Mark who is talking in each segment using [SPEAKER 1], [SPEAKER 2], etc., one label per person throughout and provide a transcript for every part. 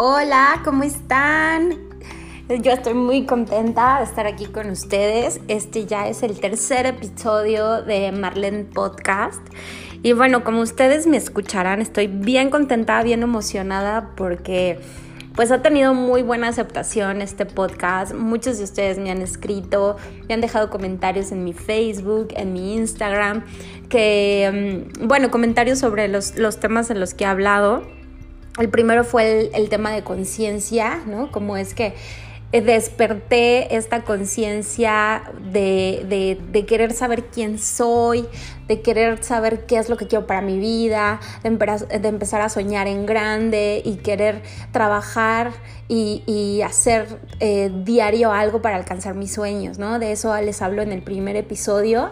[SPEAKER 1] Hola, ¿cómo están? Yo estoy muy contenta de estar aquí con ustedes. Este ya es el tercer episodio de Marlene Podcast. Y bueno, como ustedes me escucharán, estoy bien contenta, bien emocionada porque pues ha tenido muy buena aceptación este podcast. Muchos de ustedes me han escrito, me han dejado comentarios en mi Facebook, en mi Instagram, que, mm, bueno, comentarios sobre los, temas en los que he hablado. El primero fue el, tema de conciencia, ¿no? Como es que desperté esta conciencia de, de, querer saber quién soy, de querer saber qué es lo que quiero para mi vida, de, empezar a soñar en grande y querer trabajar y, hacer eh, diario algo para alcanzar mis sueños, ¿no? De eso les hablo en el primer episodio.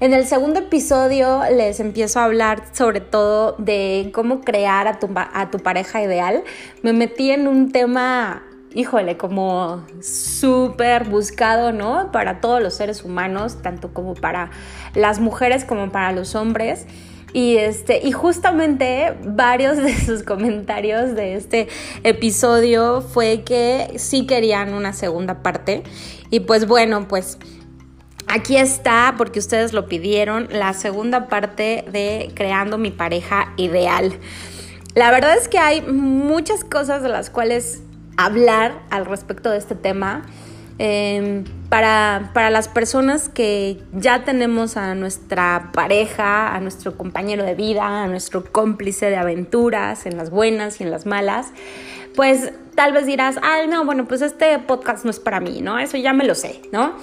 [SPEAKER 1] En el segundo episodio les empiezo a hablar sobre todo de cómo crear a tu, a tu pareja ideal. Me metí en un tema híjole, como súper buscado, ¿no? Para todos los seres humanos, tanto como para las mujeres como para los hombres. Y, este, y justamente varios de sus comentarios de este episodio fue que sí querían una segunda parte. Y pues bueno, pues aquí está, porque ustedes lo pidieron, la segunda parte de Creando mi pareja ideal. La verdad es que hay muchas cosas de las cuales hablar al respecto de este tema. Em, para, las personas que ya tenemos a nuestra pareja, a nuestro compañero de vida, a nuestro cómplice de aventuras, en las buenas y en las malas, pues tal vez dirás, ay, no, bueno, pues este podcast no es para mí, ¿no? Eso ya me lo sé, ¿no?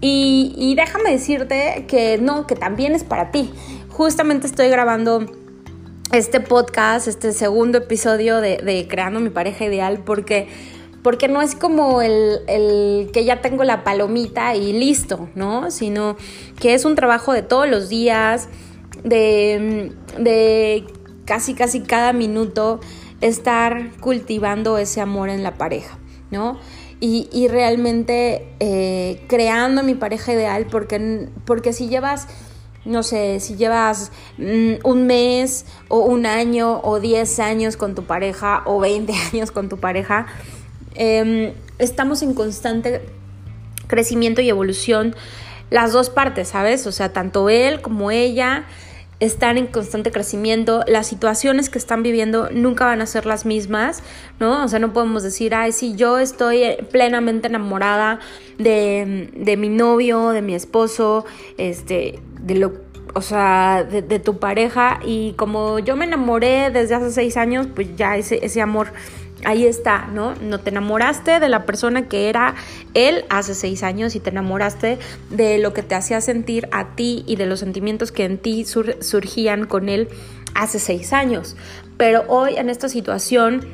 [SPEAKER 1] Y déjame decirte que no, que también es para ti. Justamente estoy grabando este podcast, este segundo episodio de, Creando mi pareja ideal, porque, porque no es como el, que ya tengo la palomita y listo, ¿no? Sino que es un trabajo de todos los días, de, de casi, casi cada minuto estar cultivando ese amor en la pareja, ¿no? Y, realmente eh, creando mi pareja ideal, porque, porque si llevas no sé, si llevas mm, un mes o un año o 10 años con tu pareja o 20 años con tu pareja, em, estamos en constante crecimiento y evolución las dos partes, ¿sabes? O sea, tanto él como ella están en constante crecimiento, las situaciones que están viviendo nunca van a ser las mismas, ¿no? O sea, no podemos decir, ay, sí, yo estoy plenamente enamorada de, de mi novio, de mi esposo, este, de lo, o sea, de, tu pareja y como yo me enamoré desde hace seis años, pues ya ese, ese amor ahí está, ¿no? No te enamoraste de la persona que era él hace seis años y te enamoraste de lo que te hacía sentir a ti y de los sentimientos que en ti surgían con él hace seis años. Pero hoy en esta situación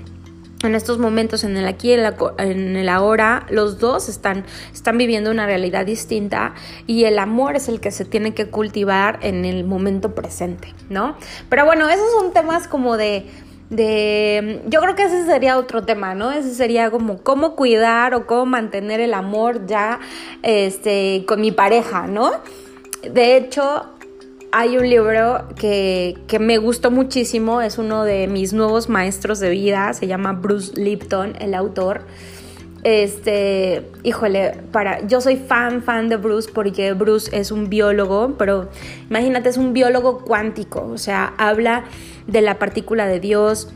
[SPEAKER 1] en estos momentos, en el aquí y en el ahora, los dos están, están viviendo una realidad distinta y el amor es el que se tiene que cultivar en el momento presente, ¿no? Pero bueno, esos son temas como de, de, yo creo que ese sería otro tema, ¿no? Ese sería como cómo cuidar o cómo mantener el amor ya, este, con mi pareja, ¿no? De hecho, hay un libro que, me gustó muchísimo, es uno de mis nuevos maestros de vida, se llama Bruce Lipton, el autor. Este, híjole, para, yo soy fan, fan de Bruce porque Bruce es un biólogo, pero imagínate, es un biólogo cuántico, o sea, habla de la partícula de Dios,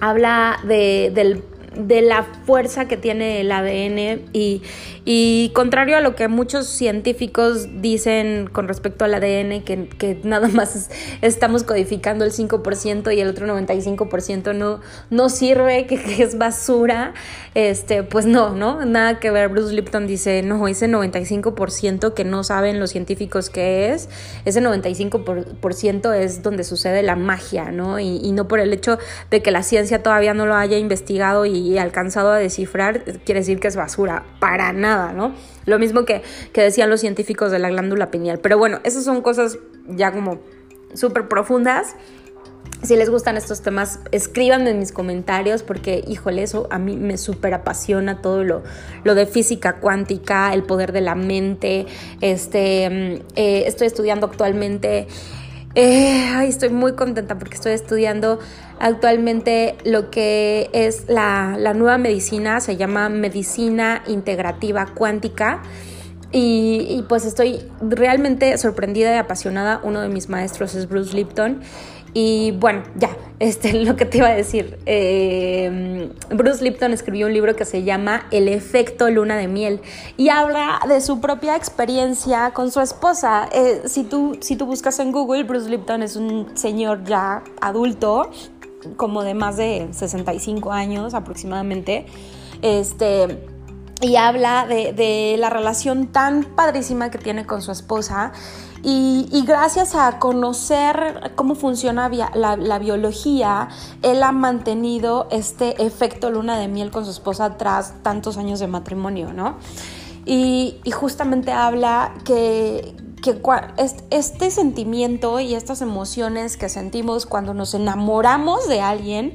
[SPEAKER 1] habla de, del de la fuerza que tiene el ADN y, y, contrario a lo que muchos científicos dicen con respecto al ADN, que, nada más estamos codificando el 5% y el otro 95% no, no sirve, que, es basura, este, pues no, ¿no? Nada que ver. Bruce Lipton dice, no, ese 95% que no saben los científicos qué es, ese 95% es donde sucede la magia, ¿no? Y, y no por el hecho de que la ciencia todavía no lo haya investigado y alcanzado a descifrar, quiere decir que es basura, para nada, ¿no? Lo mismo que, que decían los científicos de la glándula pineal. Pero bueno, esas son cosas ya como súper profundas. Si les gustan estos temas, escríbanme en mis comentarios porque, híjole, eso a mí me súper apasiona todo lo, lo, de física cuántica, el poder de la mente. Este, mm, eh, estoy estudiando actualmente Eh, estoy muy contenta porque estoy estudiando actualmente lo que es la, nueva medicina, se llama medicina integrativa cuántica. Y, pues estoy realmente sorprendida y apasionada. Uno de mis maestros es Bruce Lipton y bueno, ya, este, lo que te iba a decir. Eh, Bruce Lipton escribió un libro que se llama El efecto luna de miel y habla de su propia experiencia con su esposa. Eh, si, tú, si tú buscas en Google, Bruce Lipton es un señor ya adulto, como de más de 65 años aproximadamente. Este y habla de, de, la relación tan padrísima que tiene con su esposa y, gracias a conocer cómo funciona la, biología, él ha mantenido este efecto luna de miel con su esposa tras tantos años de matrimonio, ¿no? Y, justamente habla que, este sentimiento y estas emociones que sentimos cuando nos enamoramos de alguien,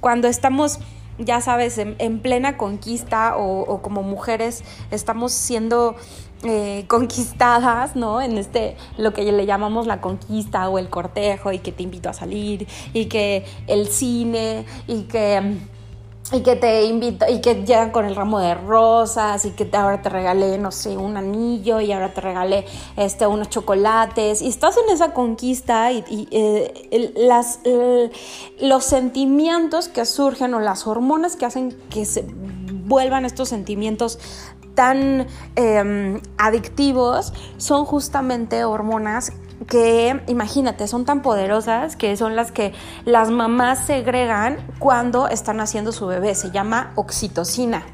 [SPEAKER 1] cuando estamos ya sabes, en, plena conquista o, como mujeres estamos siendo eh, conquistadas, ¿no? En este, lo que le llamamos la conquista o el cortejo y que te invito a salir y que el cine y que y que te invito y que llegan con el ramo de rosas y que ahora te regalé no sé un anillo y ahora te regalé este unos chocolates y estás en esa conquista y, eh, los sentimientos que surgen o las hormonas que hacen que se vuelvan estos sentimientos tan em, adictivos son justamente hormonas que, imagínate, son tan poderosas que son las que las mamás segregan cuando están haciendo su bebé. Se llama oxitocina.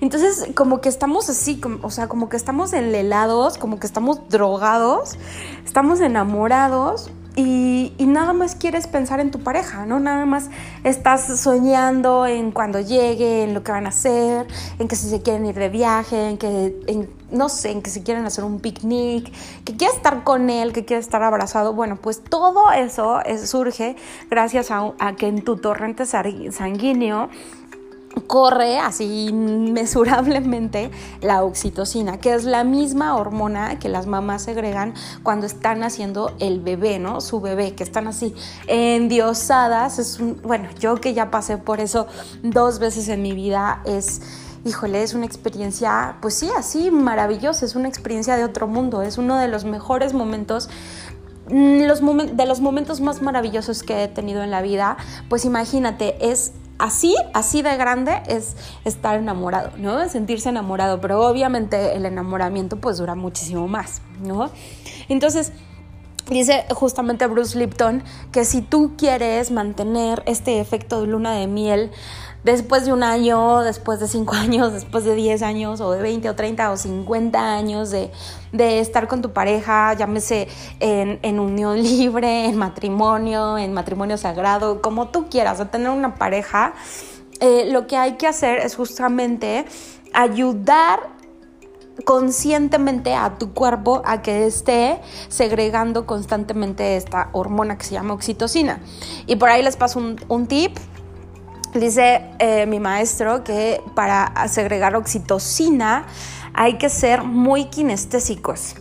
[SPEAKER 1] Entonces, como que estamos así, o sea, como que estamos enlelados, como que estamos drogados, estamos enamorados y, nada más quieres pensar en tu pareja, ¿no? Nada más estás soñando en cuando llegue, en lo que van a hacer, en que si se quieren ir de viaje, en que, no sé, en que si quieren hacer un picnic, que quieres estar con él, que quieres estar abrazado. Bueno, pues todo eso surge gracias a que en tu torrente sanguíneo corre así inmesurablemente la oxitocina, que es la misma hormona que las mamás segregan cuando están haciendo el bebé, ¿no? Su bebé, que están así endiosadas. Es un, bueno, yo que ya pasé por eso dos veces en mi vida, es híjole, es una experiencia, pues sí, así maravillosa, es una experiencia de otro mundo, es uno de los mejores momentos mm, los de los momentos más maravillosos que he tenido en la vida, pues imagínate, es así, así de grande es estar enamorado, ¿no? Sentirse enamorado, pero obviamente el enamoramiento pues dura muchísimo más, ¿no? Entonces, Dice justamente Bruce Lipton que si tú quieres mantener este efecto de luna de miel, después de un año, después de cinco años, después de 10 años, o de 20 o 30 o 50 años de, estar con tu pareja, llámese en, unión libre, en matrimonio, en matrimonio sagrado, como tú quieras, de tener una pareja, eh, lo que hay que hacer es justamente ayudar conscientemente a tu cuerpo a que esté segregando constantemente esta hormona que se llama oxitocina. Y por ahí les paso un, un tip Dice eh, mi maestro que para segregar oxitocina hay que ser muy kinestésicos.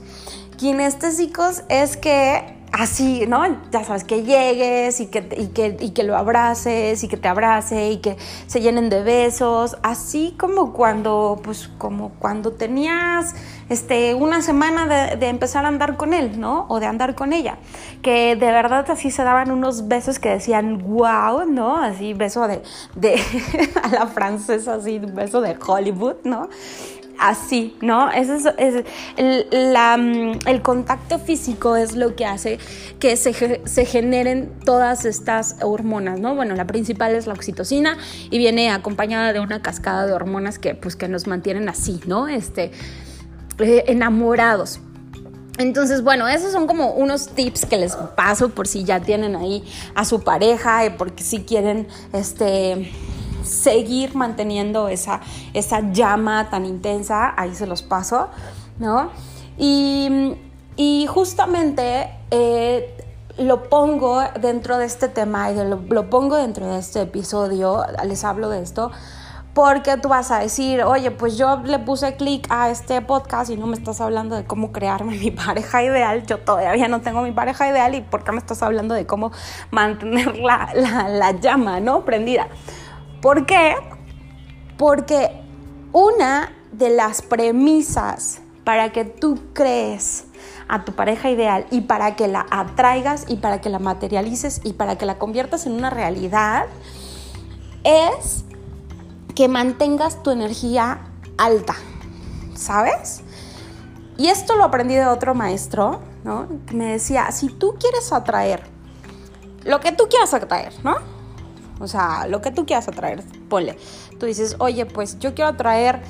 [SPEAKER 1] Kinestésicos es que así, ¿no? Ya sabes, que llegues y que, y que, y que lo abraces y que te abrace y que se llenen de besos, así como cuando, pues, como cuando tenías este, una semana de, empezar a andar con él, ¿no? O de andar con ella, que de verdad así se daban unos besos que decían, wow, ¿no? Así, beso de, de a la francesa, así, beso de Hollywood, ¿no? así, ¿no? Eso es, mm, el, contacto físico es lo que hace que se, generen todas estas hormonas, ¿no? Bueno, la principal es la oxitocina y viene acompañada de una cascada de hormonas que, pues, que nos mantienen así, ¿no? Este, eh, enamorados. Entonces, bueno, esos son como unos tips que les paso por si ya tienen ahí a su pareja y porque si quieren, este seguir manteniendo esa, esa llama tan intensa, ahí se los paso, ¿no? Y, justamente eh, lo pongo dentro de este tema y lo pongo dentro de este episodio, les hablo de esto, porque tú vas a decir, oye, pues yo le puse clic a este podcast y no me estás hablando de cómo crearme mi pareja ideal. Yo todavía no tengo mi pareja ideal y por qué me estás hablando de cómo mantener la, la llama, ¿no? Prendida. ¿Por qué? Porque una de las premisas para que tú crees a tu pareja ideal y para que la atraigas y para que la materialices y para que la conviertas en una realidad es que mantengas tu energía alta, ¿sabes? Y esto lo aprendí de otro maestro, ¿no? Me decía, si tú quieres atraer lo que tú quieras atraer, ¿no? O sea, lo que tú quieras atraer, ponle. Tú dices, oye, pues yo quiero atraer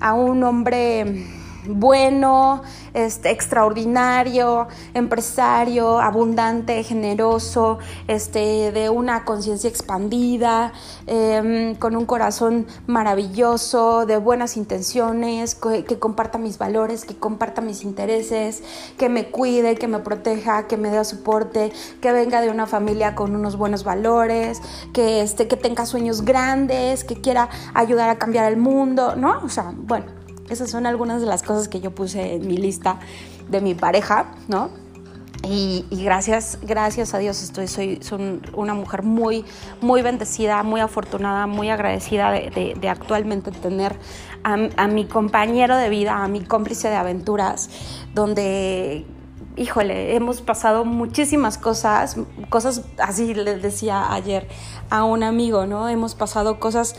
[SPEAKER 1] a un hombre bueno, este, extraordinario, empresario, abundante, generoso, este, de una conciencia expandida, em, con un corazón maravilloso, de buenas intenciones, que, que, comparta mis valores, que comparta mis intereses, que me cuide, que me proteja, que me dé soporte, que venga de una familia con unos buenos valores, que, este, que tenga sueños grandes, que quiera ayudar a cambiar el mundo, ¿no? O sea, bueno esas son algunas de las cosas que yo puse en mi lista de mi pareja, ¿no? Y, gracias, gracias a Dios estoy, soy, una mujer muy, muy bendecida, muy afortunada, muy agradecida de, actualmente tener a, mi compañero de vida, a mi cómplice de aventuras, donde híjole, hemos pasado muchísimas cosas, cosas así le decía ayer a un amigo, ¿no? Hemos pasado cosas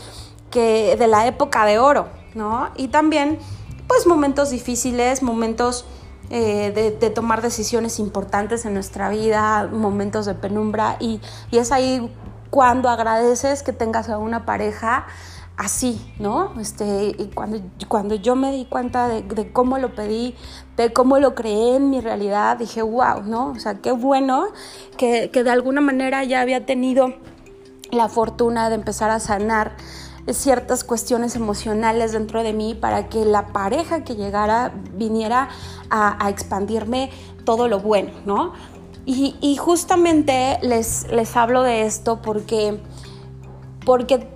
[SPEAKER 1] que de la época de oro, ¿no? Y también, pues momentos difíciles, momentos eh, de, tomar decisiones importantes en nuestra vida, momentos de penumbra y, es ahí cuando agradeces que tengas a una pareja así, ¿no? Este, y cuando, cuando yo me di cuenta de, cómo lo pedí, de cómo lo creé en mi realidad, dije, wow, ¿no? O sea, qué bueno que, que de alguna manera ya había tenido la fortuna de empezar a sanar ciertas cuestiones emocionales dentro de mí para que la pareja que llegara viniera a, expandirme todo lo bueno, ¿no? Y, justamente les, les hablo de esto porque, porque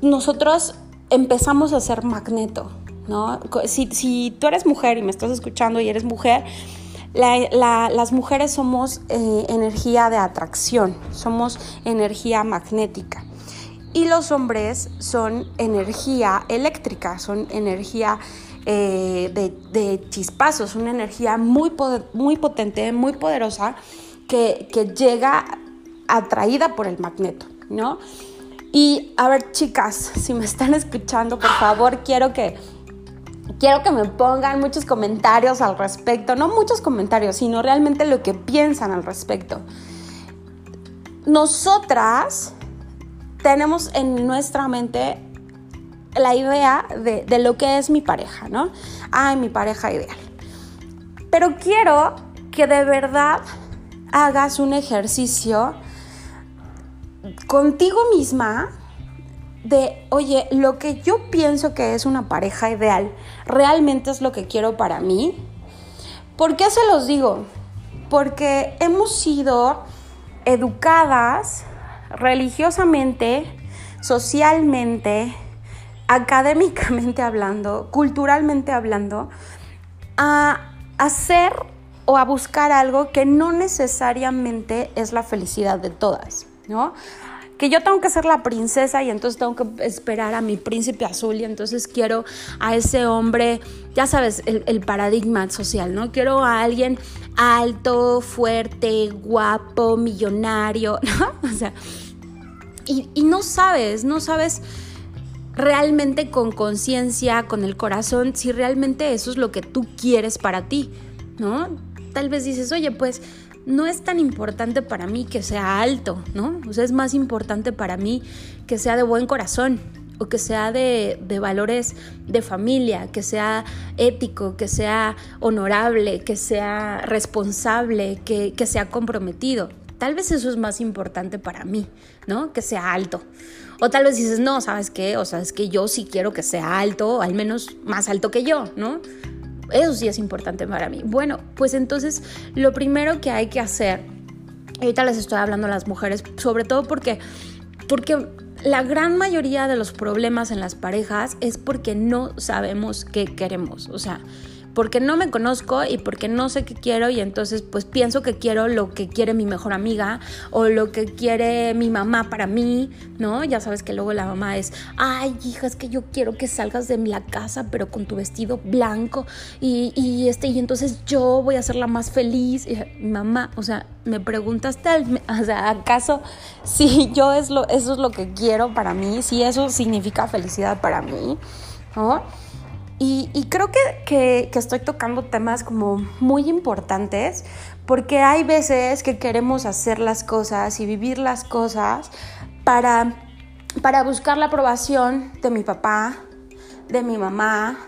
[SPEAKER 1] nosotros empezamos a ser magneto, ¿no? Si, tú eres mujer y me estás escuchando y eres mujer, las mujeres somos eh, energía de atracción, somos energía magnética y los hombres son energía eléctrica, son energía eh, de, chispazos, una energía muy, muy potente, muy poderosa que, llega atraída por el magneto, ¿no? Y a ver, chicas, si me están escuchando, por favor, quiero que quiero que me pongan muchos comentarios al respecto, no muchos comentarios, sino realmente lo que piensan al respecto. Nosotras tenemos en nuestra mente la idea de, lo que es mi pareja, ¿no? Ay, mi pareja ideal. Pero quiero que de verdad hagas un ejercicio contigo misma de, oye, lo que yo pienso que es una pareja ideal, ¿realmente es lo que quiero para mí? ¿Por qué se los digo? Porque hemos sido educadas religiosamente, socialmente, académicamente hablando, culturalmente hablando, a hacer o a buscar algo que no necesariamente es la felicidad de todas, ¿no? que yo tengo que ser la princesa y entonces tengo que esperar a mi príncipe azul y entonces quiero a ese hombre, ya sabes, el, paradigma social, ¿no? Quiero a alguien alto, fuerte, guapo, millonario, ¿no? O sea, y, y no sabes, no sabes realmente con conciencia, con el corazón, si realmente eso es lo que tú quieres para ti, ¿no? Tal vez dices, oye, pues no es tan importante para mí que sea alto, ¿no? O sea, es más importante para mí que sea de buen corazón o que sea de, valores de familia, que sea ético, que sea honorable, que sea responsable, que, que sea comprometido. Tal vez eso es más importante para mí, ¿no? Que sea alto. O tal vez dices, no, ¿sabes qué? O sea, es que yo sí quiero que sea alto, al menos más alto que yo, ¿no? Eso sí es importante para mí. Bueno, pues entonces lo primero que hay que hacer, ahorita les estoy hablando a las mujeres, sobre todo porque, porque la gran mayoría de los problemas en las parejas es porque no sabemos qué queremos. O sea, porque no me conozco y porque no sé qué quiero y entonces pues pienso que quiero lo que quiere mi mejor amiga o lo que quiere mi mamá para mí, ¿no? Ya sabes que luego la mamá es, ay hija, es que yo quiero que salgas de la casa pero con tu vestido blanco y, este y entonces yo voy a ser la más feliz. Y, mamá, o sea, me preguntaste, o sea, ¿acaso si yo es lo, eso es lo que quiero para mí? Si eso significa felicidad para mí, ¿no? Y, creo que, estoy tocando temas como muy importantes porque hay veces que queremos hacer las cosas y vivir las cosas para, para buscar la aprobación de mi papá, de mi mamá,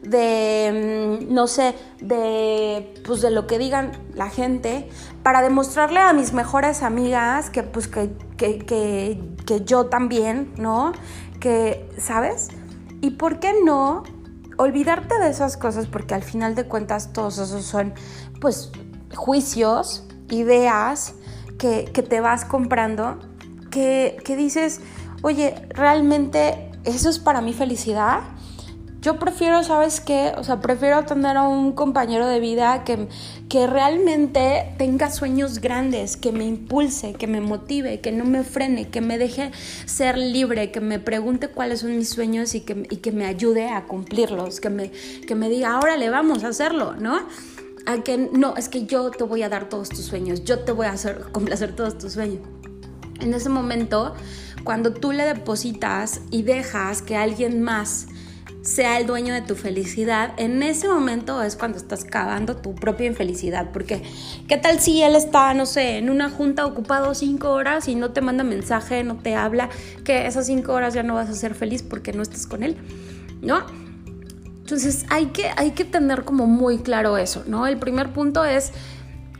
[SPEAKER 1] de, mm, no sé, de, pues de lo que digan la gente, para demostrarle a mis mejores amigas que, pues, que, que, que yo también, ¿no? Que, ¿sabes? ¿Y por qué no olvidarte de esas cosas porque al final de cuentas todos esos son pues juicios, ideas que, te vas comprando, que, que dices, oye, realmente eso es para mi felicidad. Yo prefiero, ¿sabes qué? O sea, prefiero tener a un compañero de vida que, que realmente tenga sueños grandes, que me impulse, que me motive, que no me frene, que me deje ser libre, que me pregunte cuáles son mis sueños y que, y que me ayude a cumplirlos, que me, que me diga, órale, vamos a hacerlo, ¿no? A que no, es que yo te voy a dar todos tus sueños, yo te voy a hacer complacer todos tus sueños. En ese momento, cuando tú le depositas y dejas que alguien más sea el dueño de tu felicidad, en ese momento es cuando estás cavando tu propia infelicidad. Porque, ¿qué tal si él está, no sé, en una junta ocupado cinco horas y no te manda mensaje, no te habla, que esas cinco horas ya no vas a ser feliz porque no estás con él? ¿No? Entonces hay que, hay que tener como muy claro eso, ¿no? El primer punto es,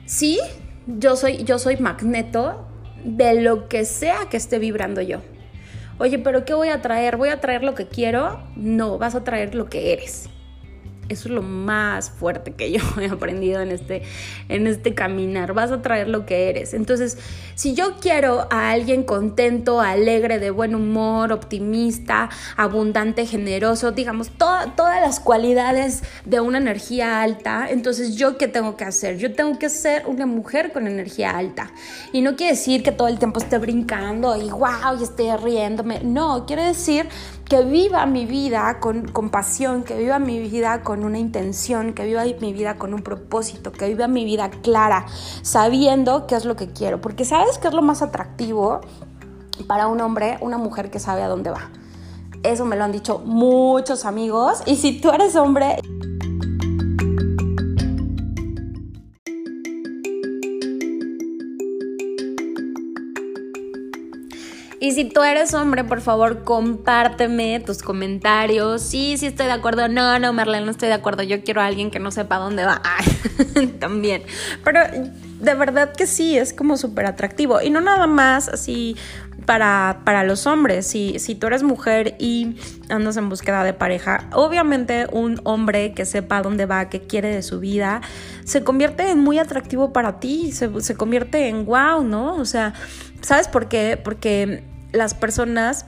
[SPEAKER 1] sí, yo soy, yo soy magneto de lo que sea que esté vibrando yo. Oye, pero ¿qué voy a traer? ¿Voy a traer lo que quiero? No, vas a traer lo que eres. Eso es lo más fuerte que yo he aprendido en este, en este caminar. Vas a traer lo que eres. Entonces, si yo quiero a alguien contento, alegre, de buen humor, optimista, abundante, generoso, digamos, todas las cualidades de una energía alta, entonces yo qué tengo que hacer? Yo tengo que ser una mujer con energía alta. Y no quiere decir que todo el tiempo esté brincando y wow, y esté riéndome. No, quiere decir que viva mi vida con, con pasión, que viva mi vida con una intención, que viva mi vida con un propósito, que viva mi vida clara, sabiendo qué es lo que quiero. Porque ¿sabes qué es lo más atractivo para un hombre? Una mujer que sabe a dónde va. Eso me lo han dicho muchos amigos. Y si tú eres hombre... Y si tú eres hombre, por favor, compárteme tus comentarios. Sí, sí estoy de acuerdo. No, no, Marlene, no estoy de acuerdo. Yo quiero a alguien que no sepa dónde va. También. Pero de verdad que sí, es como súper atractivo. Y no nada más así para, para los hombres. Si, si tú eres mujer y andas en búsqueda de pareja, obviamente un hombre que sepa dónde va, qué quiere de su vida, se convierte en muy atractivo para ti. Se, se convierte en wow, ¿no? O sea, ¿sabes por qué? Porque las personas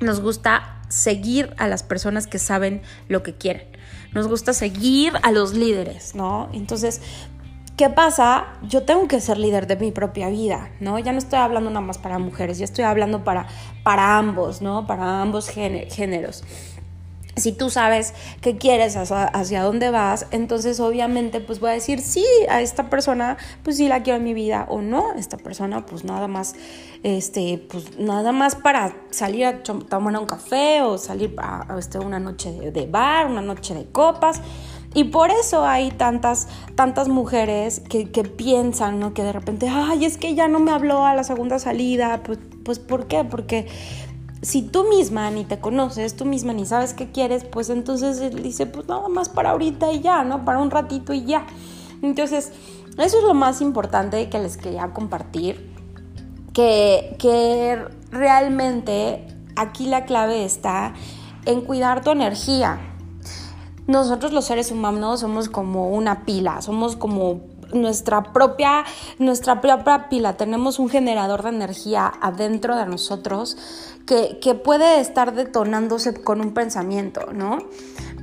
[SPEAKER 1] nos gusta seguir a las personas que saben lo que quieren. Nos gusta seguir a los líderes, ¿no? Entonces, ¿qué pasa? Yo tengo que ser líder de mi propia vida, ¿no? Ya no estoy hablando nada más para mujeres, ya estoy hablando para, para ambos, ¿no? Para ambos géneros si tú sabes qué quieres, hacia, dónde vas, entonces obviamente pues voy a decir sí a esta persona, pues sí la quiero en mi vida o no, esta persona pues nada más, este, pues nada más para salir a tomar un café o salir a, este, una noche de, bar, una noche de copas. Y por eso hay tantas, tantas mujeres que, que piensan, ¿no? Que de repente, ay, es que ya no me habló a la segunda salida. Pues, pues ¿por qué? Porque si tú misma ni te conoces, tú misma ni sabes qué quieres, pues entonces él dice, pues nada más para ahorita y ya, ¿no? Para un ratito y ya. Entonces, eso es lo más importante que les quería compartir, que, que realmente aquí la clave está en cuidar tu energía. Nosotros los seres humanos somos como una pila, somos como nuestra propia, nuestra propia pila, tenemos un generador de energía adentro de nosotros que, que puede estar detonándose con un pensamiento, ¿no?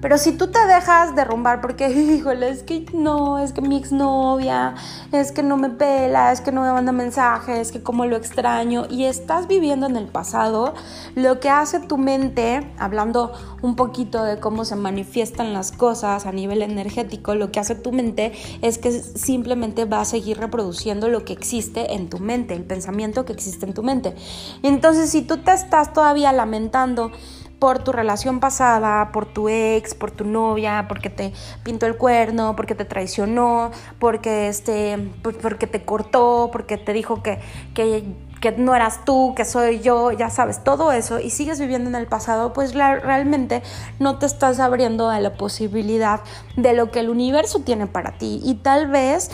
[SPEAKER 1] Pero si tú te dejas derrumbar porque, híjole, es que no, es que mi exnovia, es que no me pela, es que no me manda mensajes, es que como lo extraño, y estás viviendo en el pasado, lo que hace tu mente, hablando un poquito de cómo se manifiestan las cosas a nivel energético, lo que hace tu mente es que simplemente va a seguir reproduciendo lo que existe en tu mente, el pensamiento que existe en tu mente. Entonces, si tú te estás todavía lamentando, por tu relación pasada, por tu ex, por tu novia, porque te pintó el cuerno, porque te traicionó, porque, este, porque te cortó, porque te dijo que, que, que no eras tú, que soy yo, ya sabes, todo eso, y sigues viviendo en el pasado, pues realmente no te estás abriendo a la posibilidad de lo que el universo tiene para ti. Y tal vez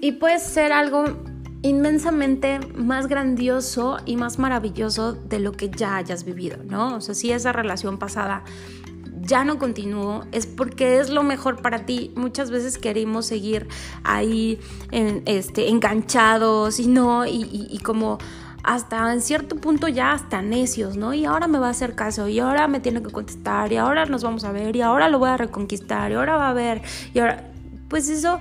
[SPEAKER 1] y puede ser algo inmensamente más grandioso y más maravilloso de lo que ya hayas vivido, ¿no? O sea, si esa relación pasada ya no continuó, es porque es lo mejor para ti. Muchas veces queremos seguir ahí en, este, enganchados y no, y, y como hasta en cierto punto ya hasta necios, ¿no? Y ahora me va a hacer caso, y ahora me tiene que contestar, y ahora nos vamos a ver, y ahora lo voy a reconquistar, y ahora va a ver, y ahora, pues eso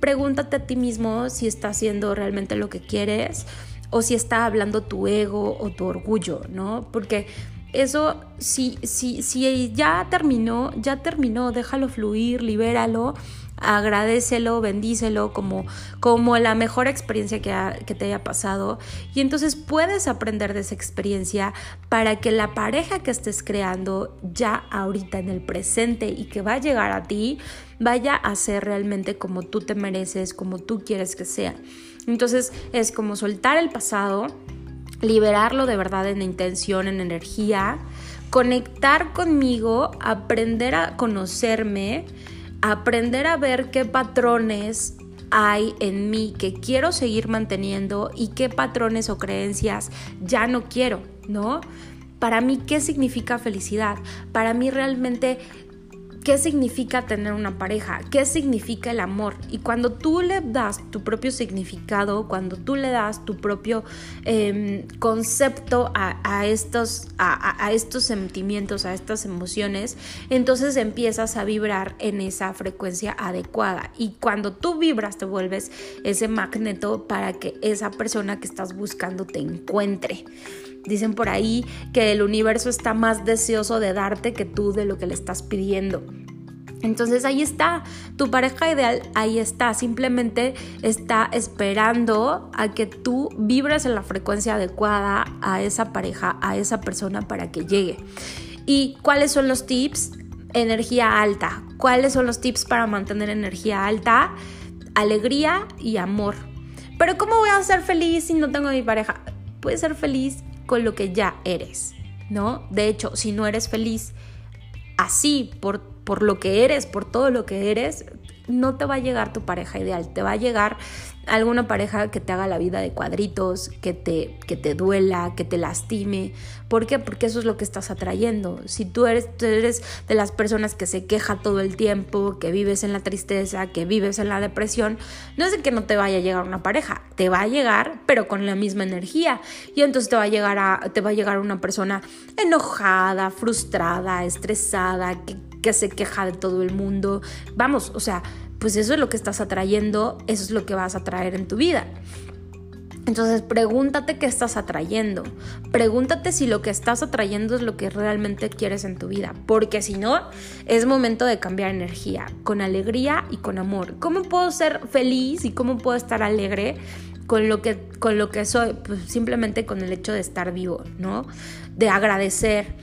[SPEAKER 1] pregúntate a ti mismo si está haciendo realmente lo que quieres o si está hablando tu ego o tu orgullo, ¿no? Porque eso, si, si, si ya terminó, ya terminó, déjalo fluir, libéralo agradecelo, bendícelo como, como la mejor experiencia que, que, te haya pasado y entonces puedes aprender de esa experiencia para que la pareja que estés creando ya ahorita en el presente y que va a llegar a ti vaya a ser realmente como tú te mereces, como tú quieres que sea. Entonces es como soltar el pasado, liberarlo de verdad en intención, en energía, conectar conmigo, aprender a conocerme, aprender a ver qué patrones hay en mí que quiero seguir manteniendo y qué patrones o creencias ya no quiero, ¿no? Para mí, ¿qué significa felicidad? Para mí realmente qué significa tener una pareja, qué significa el amor. Y cuando tú le das tu propio significado, cuando tú le das tu propio em, concepto a, estos, a, estos sentimientos, a estas emociones, entonces empiezas a vibrar en esa frecuencia adecuada. Y cuando tú vibras, te vuelves ese magneto para que esa persona que estás buscando te encuentre. Dicen por ahí que el universo está más deseoso de darte que tú de lo que le estás pidiendo. Entonces ahí está, tu pareja ideal ahí está, simplemente está esperando a que tú vibres en la frecuencia adecuada a esa pareja, a esa persona para que llegue. ¿Y cuáles son los tips? Energía alta. ¿Cuáles son los tips para mantener energía alta? Alegría y amor. Pero ¿cómo voy a ser feliz si no tengo mi pareja? Puedes ser feliz con lo que ya eres, ¿no? De hecho, si no eres feliz así, por, por lo que eres, por todo lo que eres, no te va a llegar tu pareja ideal, te va a llegar alguna pareja que te haga la vida de cuadritos, que te, que te duela, que te lastime. ¿Por qué? Porque eso es lo que estás atrayendo. Si tú eres, eres de las personas que se queja todo el tiempo, que vives en la tristeza, que vives en la depresión, no es de que no te vaya a llegar una pareja, te va a llegar, pero con la misma energía. Y entonces te va a llegar, a, te va a llegar una persona enojada, frustrada, estresada, que, que se queja de todo el mundo. Vamos, o sea, pues eso es lo que estás atrayendo, eso es lo que vas a traer en tu vida. Entonces pregúntate qué estás atrayendo. Pregúntate si lo que estás atrayendo es lo que realmente quieres en tu vida. Porque si no, es momento de cambiar energía, con alegría y con amor. ¿Cómo puedo ser feliz y cómo puedo estar alegre con lo que, con lo que soy? Pues simplemente con el hecho de estar vivo, ¿no? De agradecer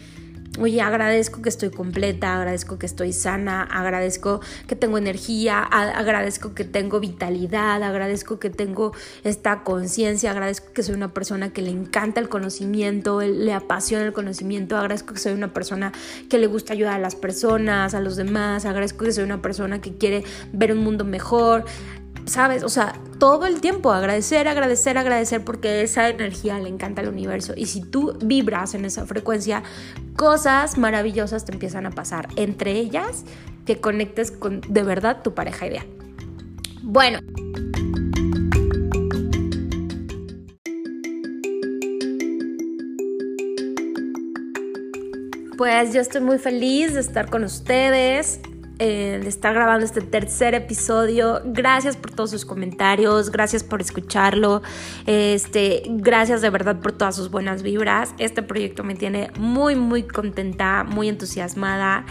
[SPEAKER 1] Oye, agradezco que estoy completa, agradezco que estoy sana, agradezco que tengo energía, agradezco que tengo vitalidad, agradezco que tengo esta conciencia, agradezco que soy una persona que le encanta el conocimiento, le apasiona el conocimiento, agradezco que soy una persona que le gusta ayudar a las personas, a los demás, agradezco que soy una persona que quiere ver un mundo mejor. ¿Sabes? O sea, todo el tiempo agradecer, agradecer, agradecer porque esa energía le encanta al universo. Y si tú vibras en esa frecuencia, cosas maravillosas te empiezan a pasar. Entre ellas, que conectes con de verdad tu pareja ideal. Bueno. Pues yo estoy muy feliz de estar con ustedes. De estar grabando este tercer episodio. Gracias por todos sus comentarios, gracias por escucharlo, este, gracias de verdad por todas sus buenas vibras. Este proyecto me tiene muy, muy contenta, muy entusiasmada.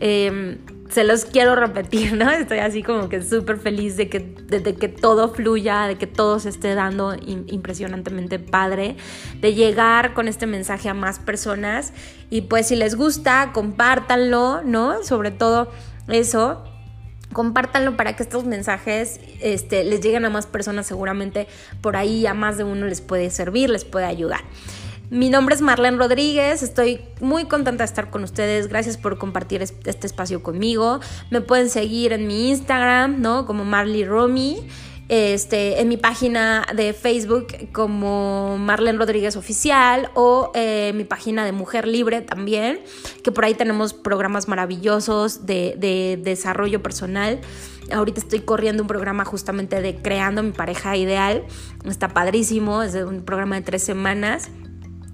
[SPEAKER 1] Em, se los quiero repetir, ¿no? Estoy así como que súper feliz de que, de, que todo fluya, de que todo se esté dando impresionantemente padre, de llegar con este mensaje a más personas. Y pues si les gusta, compártanlo, ¿no? Sobre todo eso, compártanlo para que estos mensajes este, les lleguen a más personas, seguramente por ahí a más de uno les puede servir, les puede ayudar. Mi nombre es Marlene Rodríguez, estoy muy contenta de estar con ustedes, gracias por compartir este espacio conmigo. Me pueden seguir en mi Instagram, ¿no? Como Marley Romy este, en mi página de Facebook como Marlene Rodríguez Oficial o eh, mi página de Mujer Libre también, que por ahí tenemos programas maravillosos de, de desarrollo personal. Ahorita estoy corriendo un programa justamente de creando mi pareja ideal. Está padrísimo, es un programa de tres semanas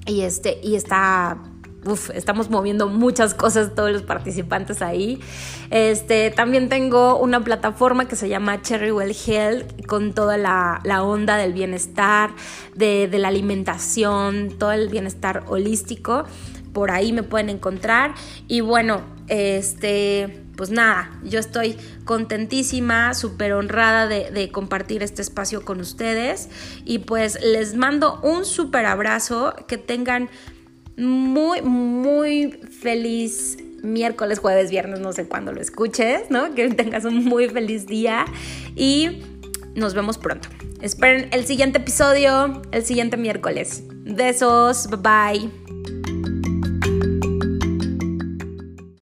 [SPEAKER 1] y, este, y está uf, estamos moviendo muchas cosas todos los participantes ahí. Este, también tengo una plataforma que se llama Cherrywell Health con toda la, onda del bienestar, de, la alimentación, todo el bienestar holístico. Por ahí me pueden encontrar. Y bueno, este pues nada, yo estoy contentísima, súper honrada de, de, compartir este espacio con ustedes y pues les mando un súper abrazo, que tengan muy, muy feliz miércoles, jueves, viernes, no sé cuándo lo escuches, ¿no? Que tengas un muy feliz día y nos vemos pronto. Esperen el siguiente episodio, el siguiente miércoles. Besos, bye bye.